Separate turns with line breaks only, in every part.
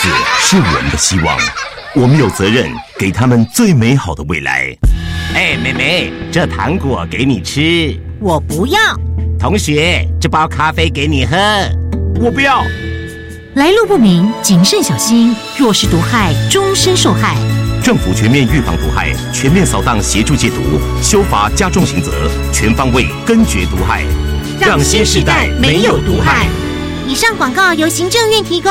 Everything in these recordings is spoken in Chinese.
子是我们的希望，我们有责任给他们最美好的未来。哎，妹妹，这糖果给你吃，
我不要。
同学，这包咖啡给你喝，
我不要。
来路不明，谨慎小心，若是毒害，终身受害。
政府全面预防毒害，全面扫荡协助戒毒，修法加重刑责，全方位根绝毒害，
让新时代没有毒害。
以上广告由行政院提供。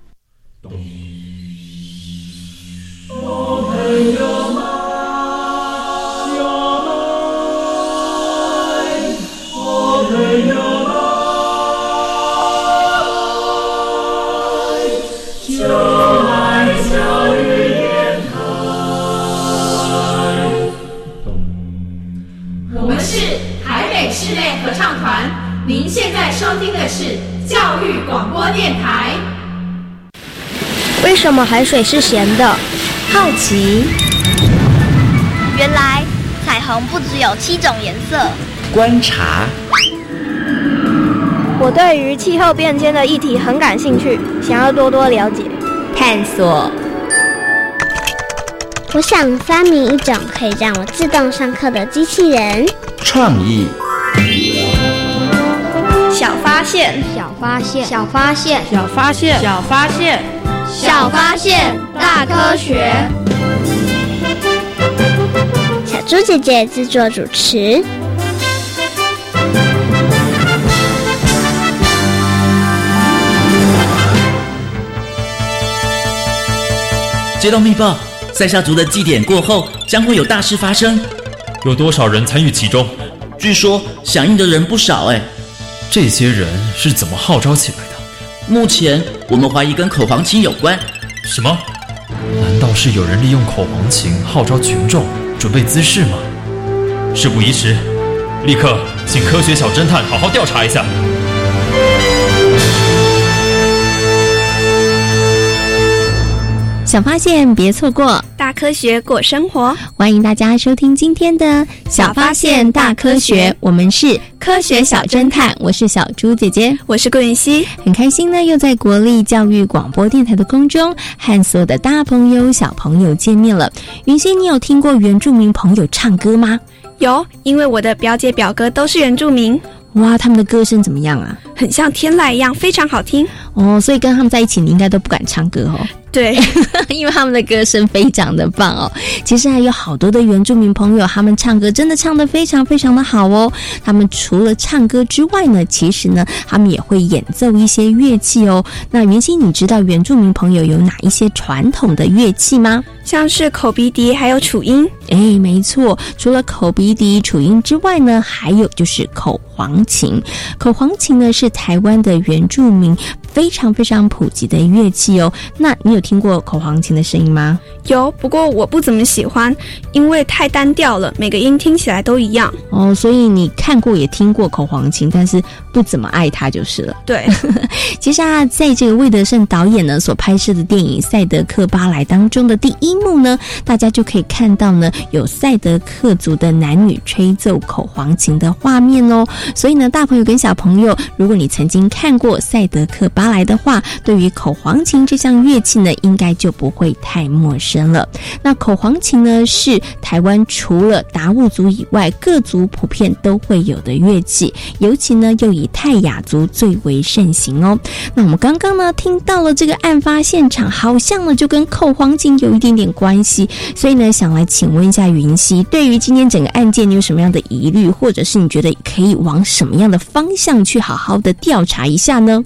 我们是台北室内合唱团，您现在收听的是教育广播电台。
为什么海水是咸的？
好奇。
原来彩虹不只有七种颜色。
观察。
我对于气候变迁的议题很感兴趣，想要多多了解。
探索。
我想发明一种可以让我自动上课的机器人。
创意。
小发现，
小发现，小发现，
小发现，
小发现，
小发现，大科学。
小猪姐姐制作主持。
接到密报，塞夏族的祭典过后将会有大事发生。
有多少人参与其中？
据说响应的人不少哎。
这些人是怎么号召起来的？
目前我们怀疑跟口簧琴有关。
什么？难道是有人利用口簧琴号召群众，准备滋事吗？事不宜迟，立刻请科学小侦探好好调查一下。
小发现，别错过
大科学过生活。
欢迎大家收听今天的《小发现大科学》，我们是科学小侦探，我是小猪姐姐，
我是顾云熙，
很开心呢，又在国立教育广播电台的空中和所有的大朋友、小朋友见面了。云熙，你有听过原住民朋友唱歌吗？
有，因为我的表姐表哥都是原住民。
哇，他们的歌声怎么样啊？
很像天籁一样，非常好听
哦。所以跟他们在一起，你应该都不敢唱歌哦。
对，
因为他们的歌声非常的棒哦。其实还有好多的原住民朋友，他们唱歌真的唱得非常非常的好哦。他们除了唱歌之外呢，其实呢，他们也会演奏一些乐器哦。那云溪，你知道原住民朋友有哪一些传统的乐器吗？
像是口鼻笛，还有楚音。
哎，没错，除了口鼻笛、楚音之外呢，还有就是口簧琴。口簧琴呢，是台湾的原住民非常非常普及的乐器哦。那你有听过口簧琴的声音吗？
有，不过我不怎么喜欢，因为太单调了，每个音听起来都一样。
哦，所以你看过也听过口簧琴，但是不怎么爱它就是了。
对，
其实啊，在这个魏德胜导演呢所拍摄的电影《赛德克巴莱》当中的第一幕呢，大家就可以看到呢，有赛德克族的男女吹奏口簧琴的画面哦。所以呢，大朋友跟小朋友，如果你曾经看过《赛德克巴》，巴来的话，对于口簧琴这项乐器呢，应该就不会太陌生了。那口簧琴呢，是台湾除了达悟族以外，各族普遍都会有的乐器，尤其呢，又以泰雅族最为盛行哦。那我们刚刚呢，听到了这个案发现场，好像呢，就跟口簧琴有一点点关系，所以呢，想来请问一下云溪，对于今天整个案件，你有什么样的疑虑，或者是你觉得可以往什么样的方向去好好的调查一下呢？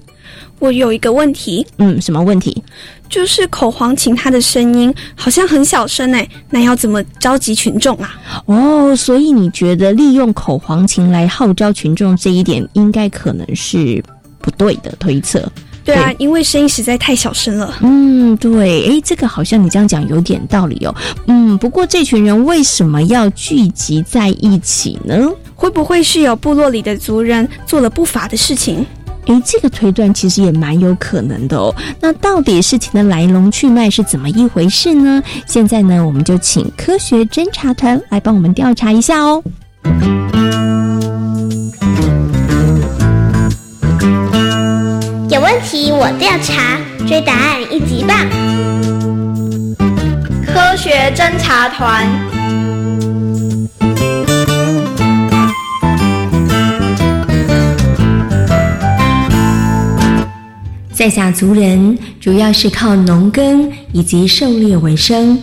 我有一个问题，
嗯，什么问题？
就是口簧琴它的声音好像很小声哎，那要怎么召集群众啊？
哦，所以你觉得利用口簧琴来号召群众这一点，应该可能是不对的推测。
对啊，因为声音实在太小声了。
嗯，对，诶，这个好像你这样讲有点道理哦。嗯，不过这群人为什么要聚集在一起呢？
会不会是有部落里的族人做了不法的事情？
诶，这个推断其实也蛮有可能的哦。那到底事情的来龙去脉是怎么一回事呢？现在呢，我们就请科学侦查团来帮我们调查一下哦。
有问题我调查，追答案一级棒！
科学侦查团。
在下族人主要是靠农耕以及狩猎为生，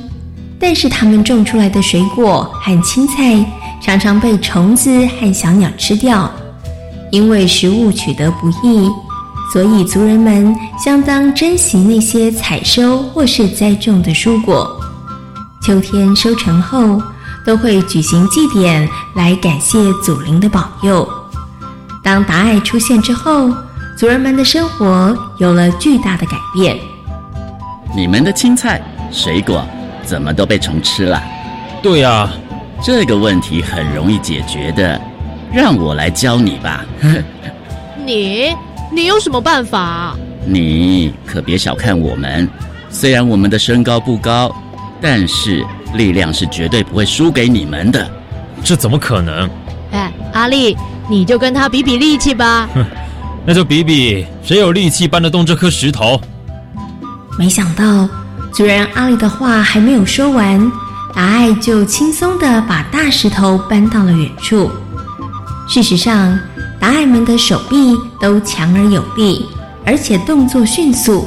但是他们种出来的水果和青菜常常被虫子和小鸟吃掉，因为食物取得不易，所以族人们相当珍惜那些采收或是栽种的蔬果。秋天收成后，都会举行祭典来感谢祖灵的保佑。当达爱出现之后。族人们的生活有了巨大的改变。
你们的青菜、水果怎么都被虫吃了？
对呀，
这个问题很容易解决的，让我来教你吧。
你，你有什么办法？
你可别小看我们，虽然我们的身高不高，但是力量是绝对不会输给你们的。
这怎么可能？
哎，阿丽，你就跟他比比力气吧。
那就比比谁有力气搬得动这颗石头。
没想到，族人阿里的话还没有说完，达爱就轻松的把大石头搬到了远处。事实上，达爱们的手臂都强而有力，而且动作迅速，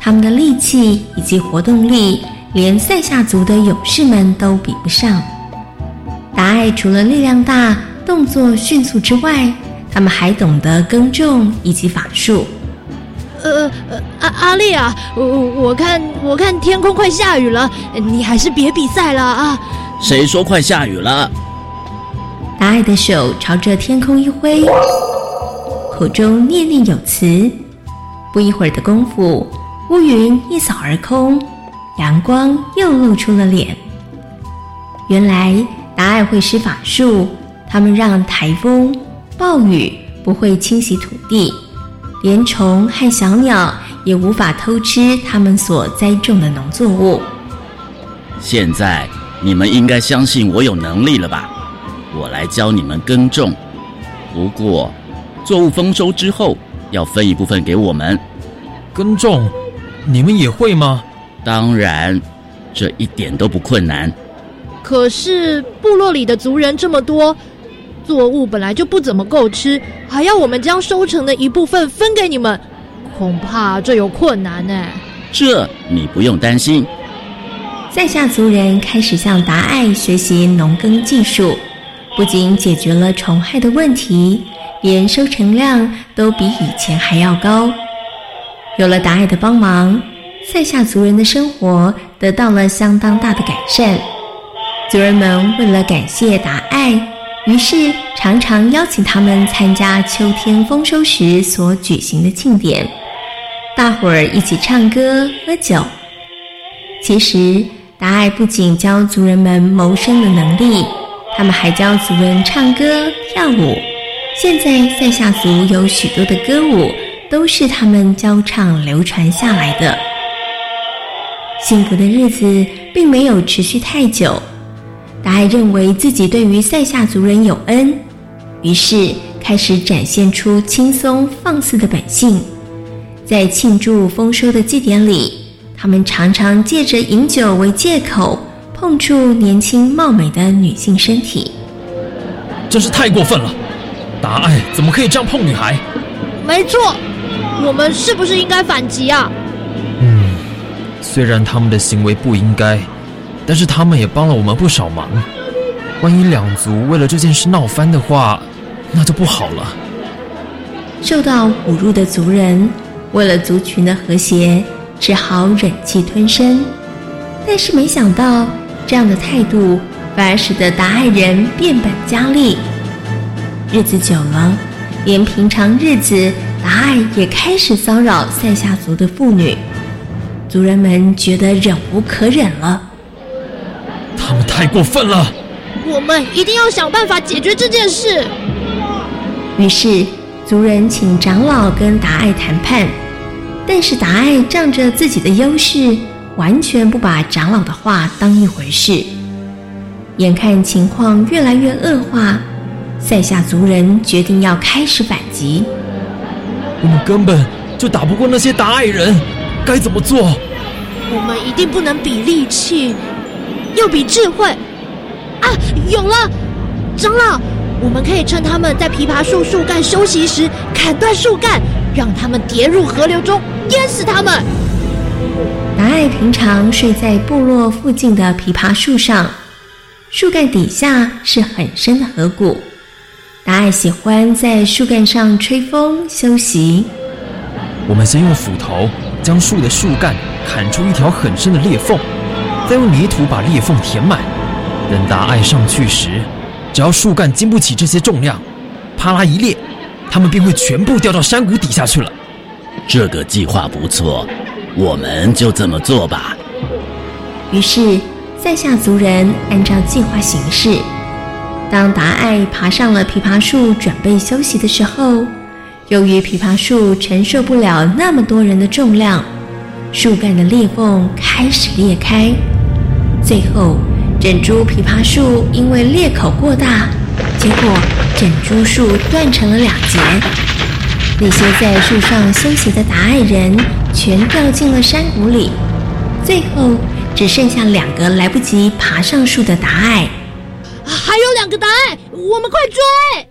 他们的力气以及活动力，连塞夏族的勇士们都比不上。达爱除了力量大、动作迅速之外，他们还懂得耕种以及法术。
呃呃，阿阿丽啊，我我看我看天空快下雨了，你还是别比赛了啊！
谁说快下雨了？
达爱的手朝着天空一挥，口中念念有词。不一会儿的功夫，乌云一扫而空，阳光又露出了脸。原来达爱会施法术，他们让台风。暴雨不会侵袭土地，连虫和小鸟也无法偷吃他们所栽种的农作物。
现在你们应该相信我有能力了吧？我来教你们耕种，不过作物丰收之后要分一部分给我们。
耕种，你们也会吗？
当然，这一点都不困难。
可是部落里的族人这么多。作物本来就不怎么够吃，还要我们将收成的一部分分给你们，恐怕这有困难呢。
这你不用担心。
在下族人开始向达爱学习农耕技术，不仅解决了虫害的问题，连收成量都比以前还要高。有了达爱的帮忙，塞夏族人的生活得到了相当大的改善。族人们为了感谢达爱。于是，常常邀请他们参加秋天丰收时所举行的庆典，大伙儿一起唱歌喝酒。其实，达爱不仅教族人们谋生的能力，他们还教族人唱歌跳舞。现在，塞夏族有许多的歌舞都是他们教唱流传下来的。幸福的日子并没有持续太久。达爱认为自己对于塞夏族人有恩，于是开始展现出轻松放肆的本性。在庆祝丰收的祭典里，他们常常借着饮酒为借口，碰触年轻貌美的女性身体。
真是太过分了！达爱怎么可以这样碰女孩？
没错，我们是不是应该反击啊？
嗯，虽然他们的行为不应该，但是他们也帮了我们不少忙。万一两族为了这件事闹翻的话，那就不好了。
受到侮辱的族人，为了族群的和谐，只好忍气吞声。但是没想到，这样的态度反而使得达爱人变本加厉。日子久了，连平常日子，达爱也开始骚扰塞夏族的妇女。族人们觉得忍无可忍了。
太过分了！
我们一定要想办法解决这件事。
于是，族人请长老跟达爱谈判，但是达爱仗着自己的优势，完全不把长老的话当一回事。眼看情况越来越恶化，塞下族人决定要开始反击。
我们根本就打不过那些达爱人，该怎么做？
我们一定不能比力气，要比智慧。啊，有了，长老，我们可以趁他们在枇杷树树干休息时砍断树干，让他们跌入河流中，淹死他们。
达爱平常睡在部落附近的枇杷树上，树干底下是很深的河谷。达爱喜欢在树干上吹风休息。
我们先用斧头将树的树干砍出一条很深的裂缝，再用泥土把裂缝填满。等达爱上去时，只要树干经不起这些重量，啪啦一裂，他们便会全部掉到山谷底下去了。
这个计划不错，我们就这么做吧。
于是，塞夏族人按照计划行事。当达爱爬上了枇杷树准备休息的时候，由于枇杷树承受不了那么多人的重量，树干的裂缝开始裂开，最后。整株枇杷树因为裂口过大，结果整株树断成了两截。那些在树上休息的达爱人全掉进了山谷里，最后只剩下两个来不及爬上树的达爱。
还有两个达爱，我们快追！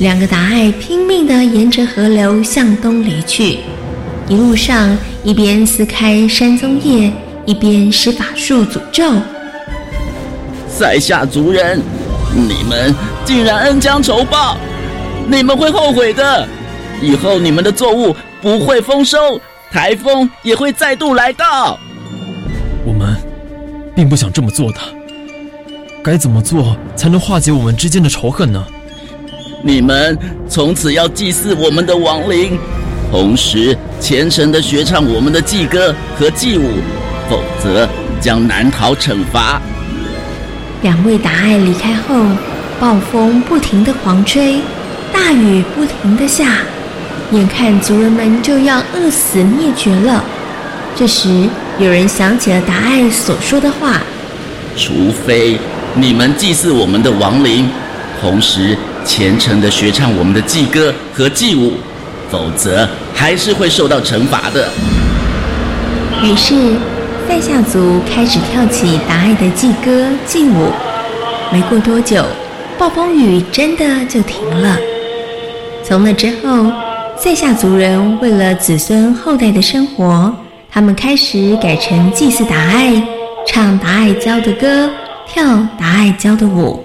两个达爱拼命地沿着河流向东离去，一路上一边撕开山棕叶，一边施法术诅咒。
塞下族人，你们竟然恩将仇报，你们会后悔的。以后你们的作物不会丰收，台风也会再度来到。
我们并不想这么做的，该怎么做才能化解我们之间的仇恨呢？
你们从此要祭祀我们的亡灵，同时虔诚的学唱我们的祭歌和祭舞，否则将难逃惩罚。
两位达爱离开后，暴风不停的狂吹，大雨不停的下，眼看族人们就要饿死灭绝了。这时，有人想起了达爱所说的话：“
除非你们祭祀我们的亡灵，同时虔诚的学唱我们的祭歌和祭舞，否则还是会受到惩罚的。”
于是。塞夏族开始跳起达爱的祭歌祭舞，没过多久，暴风雨真的就停了。从那之后，塞夏族人为了子孙后代的生活，他们开始改成祭祀达爱，唱达爱教的歌，跳达爱教的舞，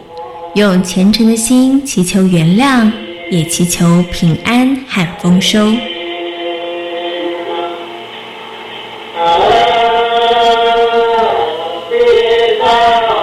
用虔诚的心祈求原谅，也祈求平安和丰收。
原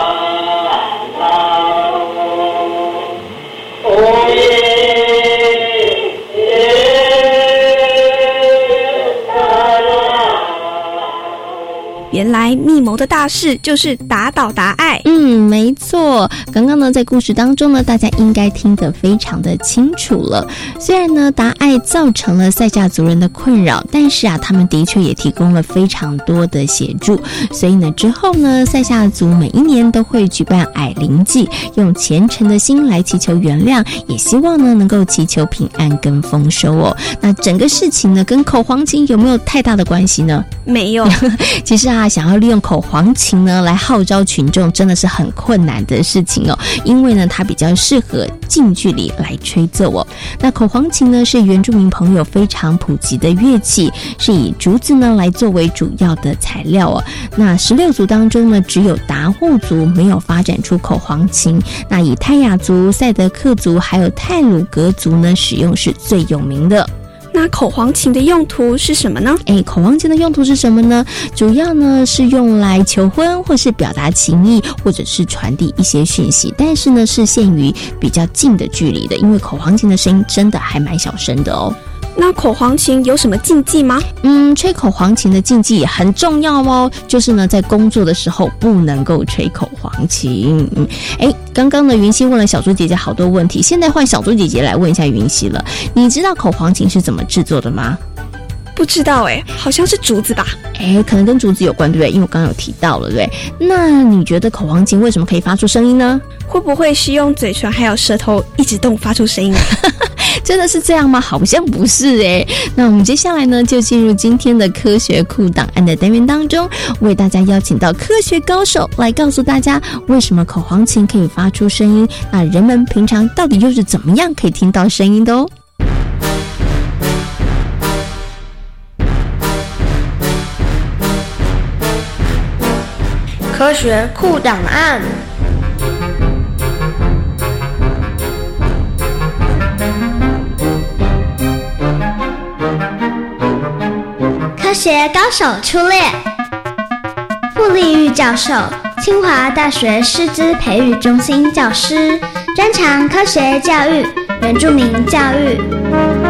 来密谋的大事就是打倒达爱。
嗯，没错。刚刚呢，在故事当中呢，大家应该听得非常的清楚了。虽然呢，达爱造成了塞夏族人的困扰，但是啊，他们的确也提供了非常多的协助。所以呢，之后呢，塞夏族每一年都会举办矮灵祭，用虔诚的心来祈求原谅，也希望呢能够祈求平安跟丰收哦。那整个事情呢，跟口黄金有没有太大的关系呢？
没有。
其实啊，想要利用口黄琴呢来号召群众，真的是很困难的事情哦。因为呢，它比较适合近距离来吹奏哦。那口黄琴呢，是原住民朋友非常普及的乐器，是以竹子呢来作为主要的材料哦。那十六族当中呢，只有达户族没有发展出口黄琴。那以泰雅族、赛德克族还有泰鲁格族呢，使用是最有名的。
那口黄琴的用途是什么呢？
哎，口黄琴的用途是什么呢？主要呢是用来求婚，或是表达情意，或者是传递一些讯息。但是呢，是限于比较近的距离的，因为口黄琴的声音真的还蛮小声的哦。
那口黄琴有什么禁忌吗？
嗯，吹口黄琴的禁忌很重要哦，就是呢，在工作的时候不能够吹口黄琴。嗯，哎，刚刚呢，云溪问了小猪姐姐好多问题，现在换小猪姐姐来问一下云溪了。你知道口黄琴是怎么制作的吗？
不知道哎，好像是竹子吧？
哎，可能跟竹子有关，对不对？因为我刚刚有提到了，对不对？那你觉得口黄琴为什么可以发出声音呢？
会不会是用嘴唇还有舌头一直动发出声音？
真的是这样吗？好像不是哎。那我们接下来呢，就进入今天的科学库档案的单元当中，为大家邀请到科学高手来告诉大家，为什么口黄琴可以发出声音？那人们平常到底又是怎么样可以听到声音的哦？
科学库档案。
科学高手出列，傅立玉教授，清华大学师资培育中心教师，专长科学教育、原住民教育。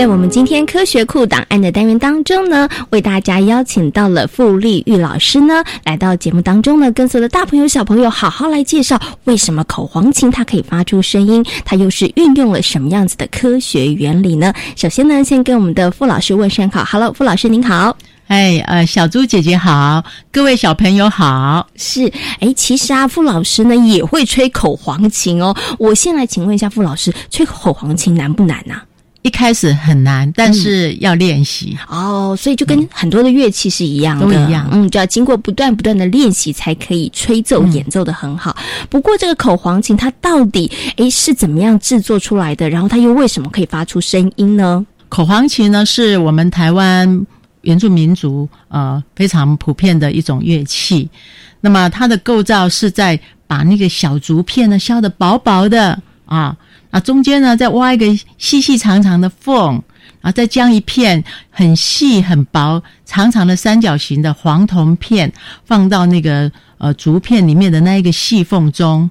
在我们今天科学库档案的单元当中呢，为大家邀请到了傅立玉老师呢，来到节目当中呢，跟所有的大朋友小朋友好好来介绍为什么口黄琴它可以发出声音，它又是运用了什么样子的科学原理呢？首先呢，先跟我们的傅老师问声好，Hello，傅老师您好。
哎，呃，小猪姐姐好，各位小朋友好。
是，哎，其实啊，傅老师呢也会吹口黄琴哦。我先来请问一下傅老师，吹口黄琴难不难呐？
一开始很难，但是要练习
哦，所以就跟很多的乐器是一样的，
都一样，
嗯，就要经过不断不断的练习，才可以吹奏演奏的很好。不过这个口簧琴它到底诶是怎么样制作出来的？然后它又为什么可以发出声音呢？
口簧琴呢是我们台湾原住民族呃非常普遍的一种乐器。那么它的构造是在把那个小竹片呢削的薄薄的啊。啊，中间呢再挖一个细细长长的缝，然后再将一片很细很薄、长长的三角形的黄铜片放到那个呃竹片里面的那一个细缝中。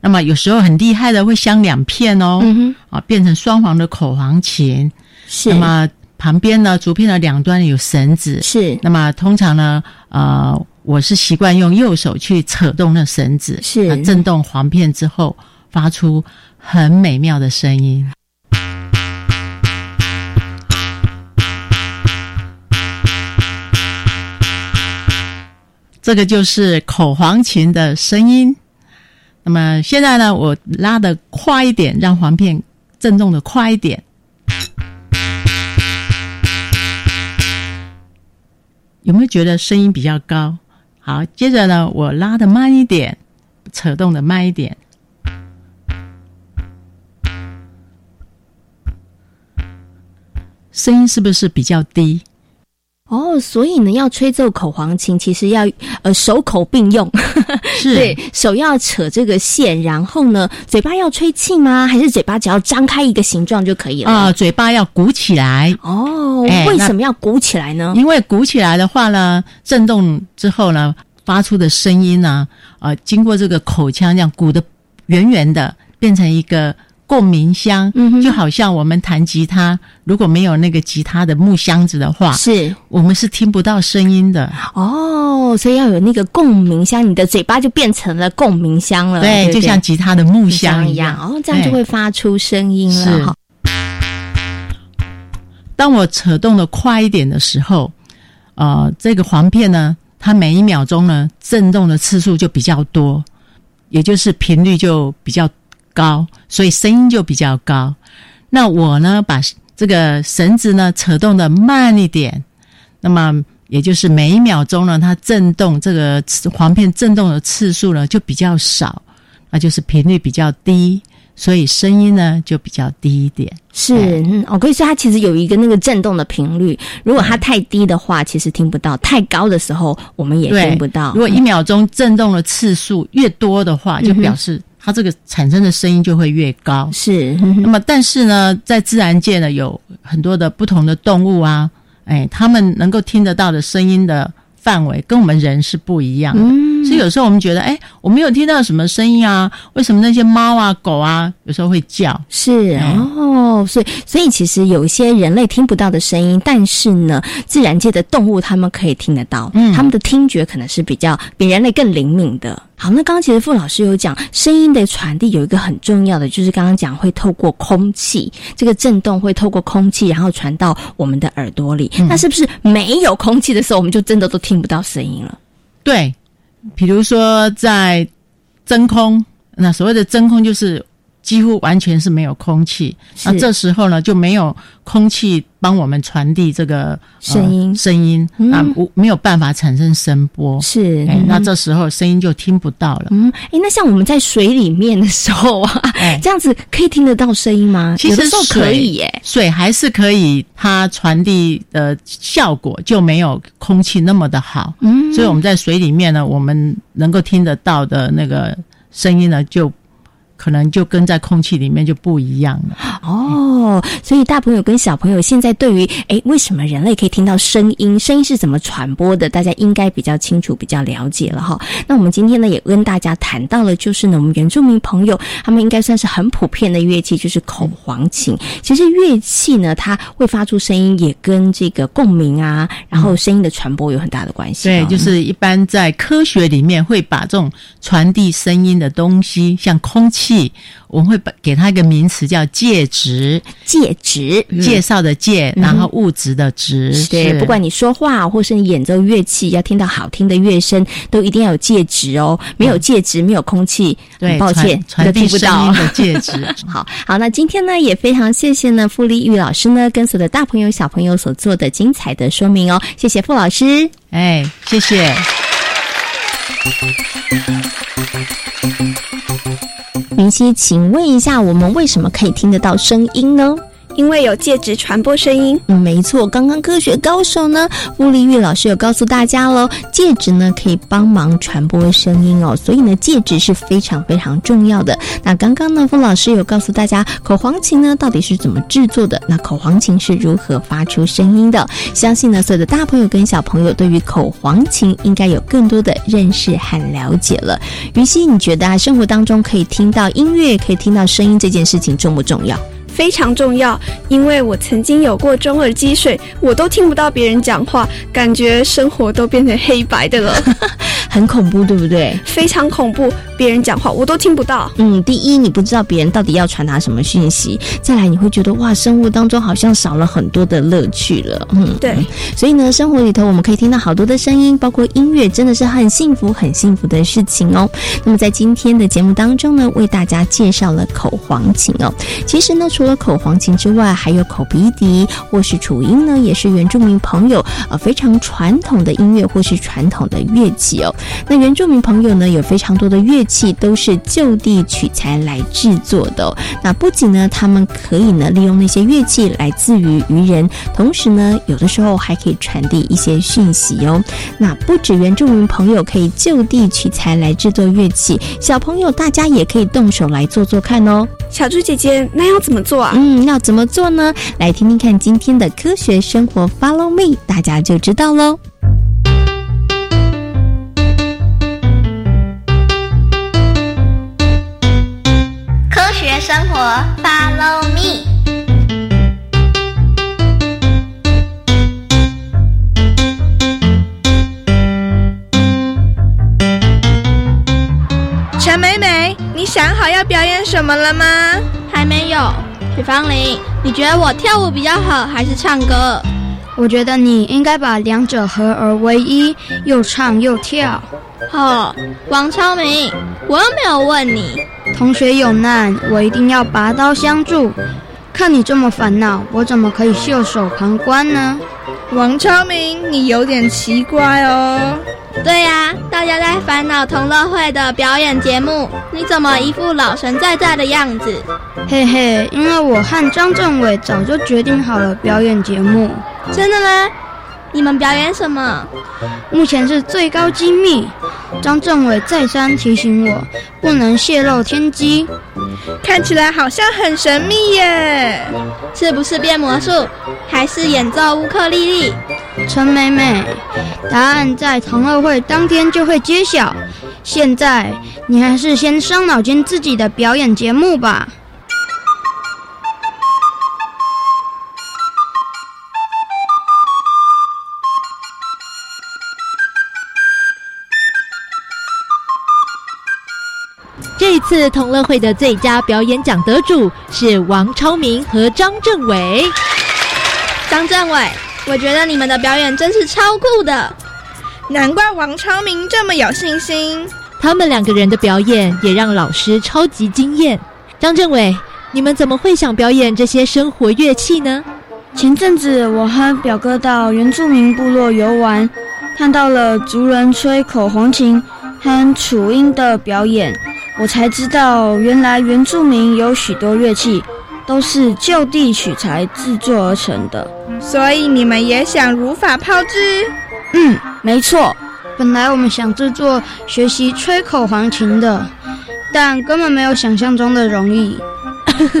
那么有时候很厉害的会镶两片哦，啊，变成双簧的口簧琴。
是。
那么旁边呢，竹片的两端有绳子。
是。
那么通常呢，呃，我是习惯用右手去扯动那绳子，
是
震动簧片之后发出。很美妙的声音，这个就是口簧琴的声音。那么现在呢，我拉的快一点，让簧片震动的快一点，有没有觉得声音比较高？好，接着呢，我拉的慢一点，扯动的慢一点。声音是不是比较低？
哦，所以呢，要吹奏口簧琴，其实要呃手口并用，
是
对手要扯这个线，然后呢，嘴巴要吹气吗？还是嘴巴只要张开一个形状就可以了？
啊，嘴巴要鼓起来。
哦，为什么要鼓起来呢？
因为鼓起来的话呢，震动之后呢，发出的声音呢，呃，经过这个口腔这样鼓的圆圆的，变成一个共鸣箱，就好像我们弹吉他，如果没有那个吉他的木箱子的话，
是。
我们是听不到声音的。
哦，所以要有那个共鸣箱，你的嘴巴就变成了共鸣箱了，
对，就像吉他的木箱
一样，哦，这样就会发出声音了。
当我扯动的快一点的时候，呃，这个簧片呢，它每一秒钟呢震动的次数就比较多，也就是频率就比较高，所以声音就比较高。那我呢，把这个绳子呢扯动的慢一点，那么也就是每一秒钟呢，它震动这个簧片震动的次数呢就比较少，那就是频率比较低。所以声音呢就比较低一点，
是，嗯，我可以说它其实有一个那个震动的频率，如果它太低的话，其实听不到；太高的时候，我们也听不到。
如果一秒钟震动的次数越多的话，就表示它这个产生的声音就会越高。
是，
那么但是呢，在自然界呢，有很多的不同的动物啊，哎，他们能够听得到的声音的。范围跟我们人是不一样的，所以有时候我们觉得，哎，我没有听到什么声音啊？为什么那些猫啊、狗啊有时候会叫？
是哦，所以所以其实有一些人类听不到的声音，但是呢，自然界的动物他们可以听得到，嗯，他们的听觉可能是比较比人类更灵敏的。好，那刚刚其实傅老师有讲，声音的传递有一个很重要的，就是刚刚讲会透过空气，这个震动会透过空气，然后传到我们的耳朵里。那是不是没有空气的时候，我们就真的都听不到声音了？
对，比如说在真空，那所谓的真空就是几乎完全是没有空气，那这时候呢就没有空气。帮我们传递这个
声音，
声音啊，无没有办法产生声波，
是，
那这时候声音就听不到了。
嗯，哎，那像我们在水里面的时候啊，这样子可以听得到声音吗？
其实
可以耶，
水还是可以，它传递的效果就没有空气那么的好。嗯，所以我们在水里面呢，我们能够听得到的那个声音呢，就。可能就跟在空气里面就不一样了
哦，所以大朋友跟小朋友现在对于诶为什么人类可以听到声音，声音是怎么传播的，大家应该比较清楚、比较了解了哈。那我们今天呢也跟大家谈到了，就是呢我们原住民朋友他们应该算是很普遍的乐器，就是口簧琴。其实乐器呢它会发出声音，也跟这个共鸣啊，然后声音的传播有很大的关系。
对，就是一般在科学里面会把这种传递声音的东西，像空气。气，我们会把给它一个名词叫介质，
介质
介绍的介，然后物质的质。
对，不管你说话或是你演奏乐器，要听到好听的乐声，都一定要有介质哦。没有介质，没有空气，
对，
抱歉，
传递声音的介质。
好好，那今天呢，也非常谢谢呢，傅立玉老师呢，跟所有的大朋友小朋友所做的精彩的说明哦。谢谢傅老师，
哎，谢谢。
云溪，请问一下，我们为什么可以听得到声音呢？
因为有介质传播声音，
嗯，没错。刚刚科学高手呢，傅立玉老师有告诉大家喽，介质呢可以帮忙传播声音哦，所以呢，介质是非常非常重要的。那刚刚呢，傅老师有告诉大家，口簧琴呢到底是怎么制作的？那口簧琴是如何发出声音的？相信呢，所有的大朋友跟小朋友对于口簧琴应该有更多的认识和了解了。云溪，你觉得啊，生活当中可以听到音乐，可以听到声音这件事情重不重要？
非常重要，因为我曾经有过中耳积水，我都听不到别人讲话，感觉生活都变成黑白的了，
很恐怖，对不对？
非常恐怖，别人讲话我都听不到。
嗯，第一，你不知道别人到底要传达什么讯息；再来，你会觉得哇，生活当中好像少了很多的乐趣了。
嗯，对。
所以呢，生活里头我们可以听到好多的声音，包括音乐，真的是很幸福、很幸福的事情哦。那么在今天的节目当中呢，为大家介绍了口簧琴哦。其实呢，除除了口簧琴之外，还有口鼻笛或是楚音呢，也是原住民朋友呃非常传统的音乐或是传统的乐器哦。那原住民朋友呢，有非常多的乐器都是就地取材来制作的。那不仅呢，他们可以呢利用那些乐器来自娱于人，同时呢，有的时候还可以传递一些讯息哦。那不止原住民朋友可以就地取材来制作乐器，小朋友大家也可以动手来做做看哦。
小猪姐姐，那要怎么做？
嗯，要怎么做呢？来听听看今天的科学生活，Follow me，大家就知道喽。
科学。
生活，Follow me。
陈美美，你想好要表演什么了吗？
还没有。许芳玲，你觉得我跳舞比较好，还是唱歌？
我觉得你应该把两者合而为一，又唱又跳。
哦，王超明，我又没有问你。
同学有难，我一定要拔刀相助。看你这么烦恼，我怎么可以袖手旁观呢？
王超明，你有点奇怪哦。
对呀，大家在烦恼同乐会的表演节目，你怎么一副老神在在的样子？
嘿嘿，因为我和张政委早就决定好了表演节目。
真的吗？你们表演什么？
目前是最高机密，张政委再三提醒我不能泄露天机。
看起来好像很神秘耶，
是不是变魔术，还是演奏乌克丽丽？
陈美美，答案在同乐会当天就会揭晓。现在你还是先伤脑筋自己的表演节目吧。
次同乐会的最佳表演奖得主是王超明和张政伟。
张政伟，我觉得你们的表演真是超酷的，
难怪王超明这么有信心。
他们两个人的表演也让老师超级惊艳。张政伟，你们怎么会想表演这些生活乐器呢？
前阵子我和表哥到原住民部落游玩，看到了族人吹口红琴和楚音的表演。我才知道，原来原住民有许多乐器都是就地取材制作而成的。
所以你们也想如法炮制？
嗯，没错。本来我们想制作学习吹口簧琴的，但根本没有想象中的容易。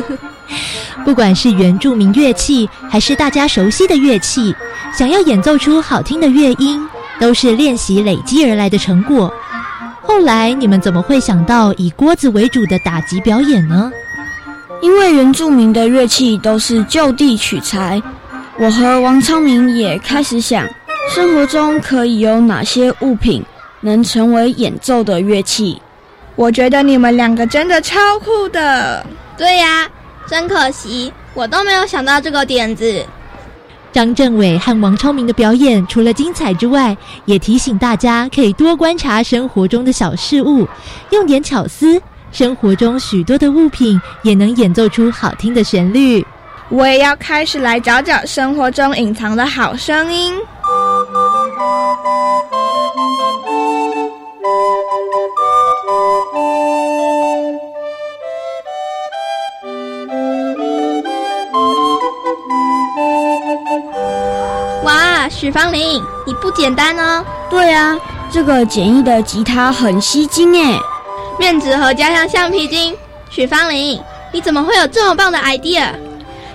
不管是原住民乐器，还是大家熟悉的乐器，想要演奏出好听的乐音，都是练习累积而来的成果。后来你们怎么会想到以锅子为主的打击表演呢？
因为原住民的乐器都是就地取材，我和王昌明也开始想，生活中可以有哪些物品能成为演奏的乐器？
我觉得你们两个真的超酷的。
对呀，真可惜，我都没有想到这个点子。
张政伟和王超明的表演除了精彩之外，也提醒大家可以多观察生活中的小事物，用点巧思，生活中许多的物品也能演奏出好听的旋律。
我也要开始来找找生活中隐藏的好声音。
许芳玲，你不简单哦！
对啊，这个简易的吉他很吸睛诶，
面纸盒加上橡皮筋。许芳玲，你怎么会有这么棒的 idea？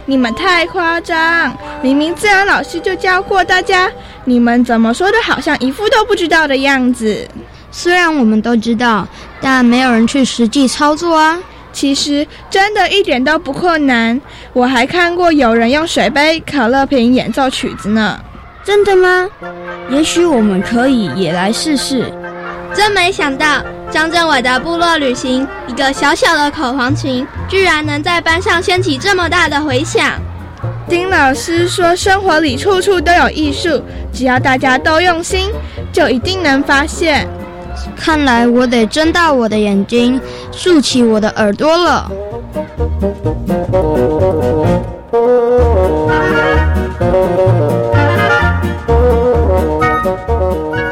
你们太夸张！明明自然老师就教过大家，你们怎么说的好像一副都不知道的样子？
虽然我们都知道，但没有人去实际操作啊。
其实真的一点都不困难，我还看过有人用水杯、可乐瓶演奏曲子呢。
真的吗？也许我们可以也来试试。
真没想到，张政伟的部落旅行，一个小小的口簧琴，居然能在班上掀起这么大的回响。
丁老师说，生活里处处都有艺术，只要大家都用心，就一定能发现。
看来我得睁大我的眼睛，竖起我的耳朵了。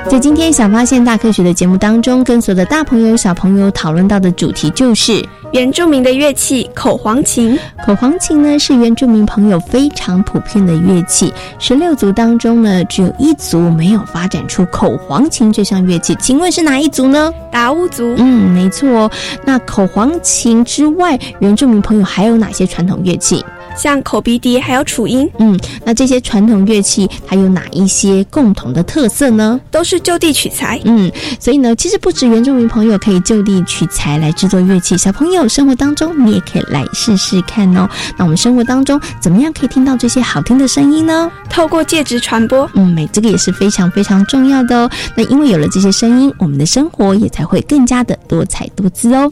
在今天《小发现大科学》的节目当中，跟所有的大朋友、小朋友讨论到的主题就是
原住民的乐器——口簧琴。
口簧琴呢，是原住民朋友非常普遍的乐器。十六族当中呢，只有一族没有发展出口簧琴这项乐器。请问是哪一族呢？
达悟族。
嗯，没错。那口簧琴之外，原住民朋友还有哪些传统乐器？
像口鼻笛还有楚音。
嗯，那这些传统乐器它有哪一些共同的特色呢？
都是就地取材。
嗯，所以呢，其实不止原住民朋友可以就地取材来制作乐器，小朋友生活当中你也可以来试试看哦。那我们生活当中怎么样可以听到这些好听的声音呢？
透过介质传播。
嗯，美这个也是非常非常重要的哦。那因为有了这些声音，我们的生活也才会更加的多彩多姿哦。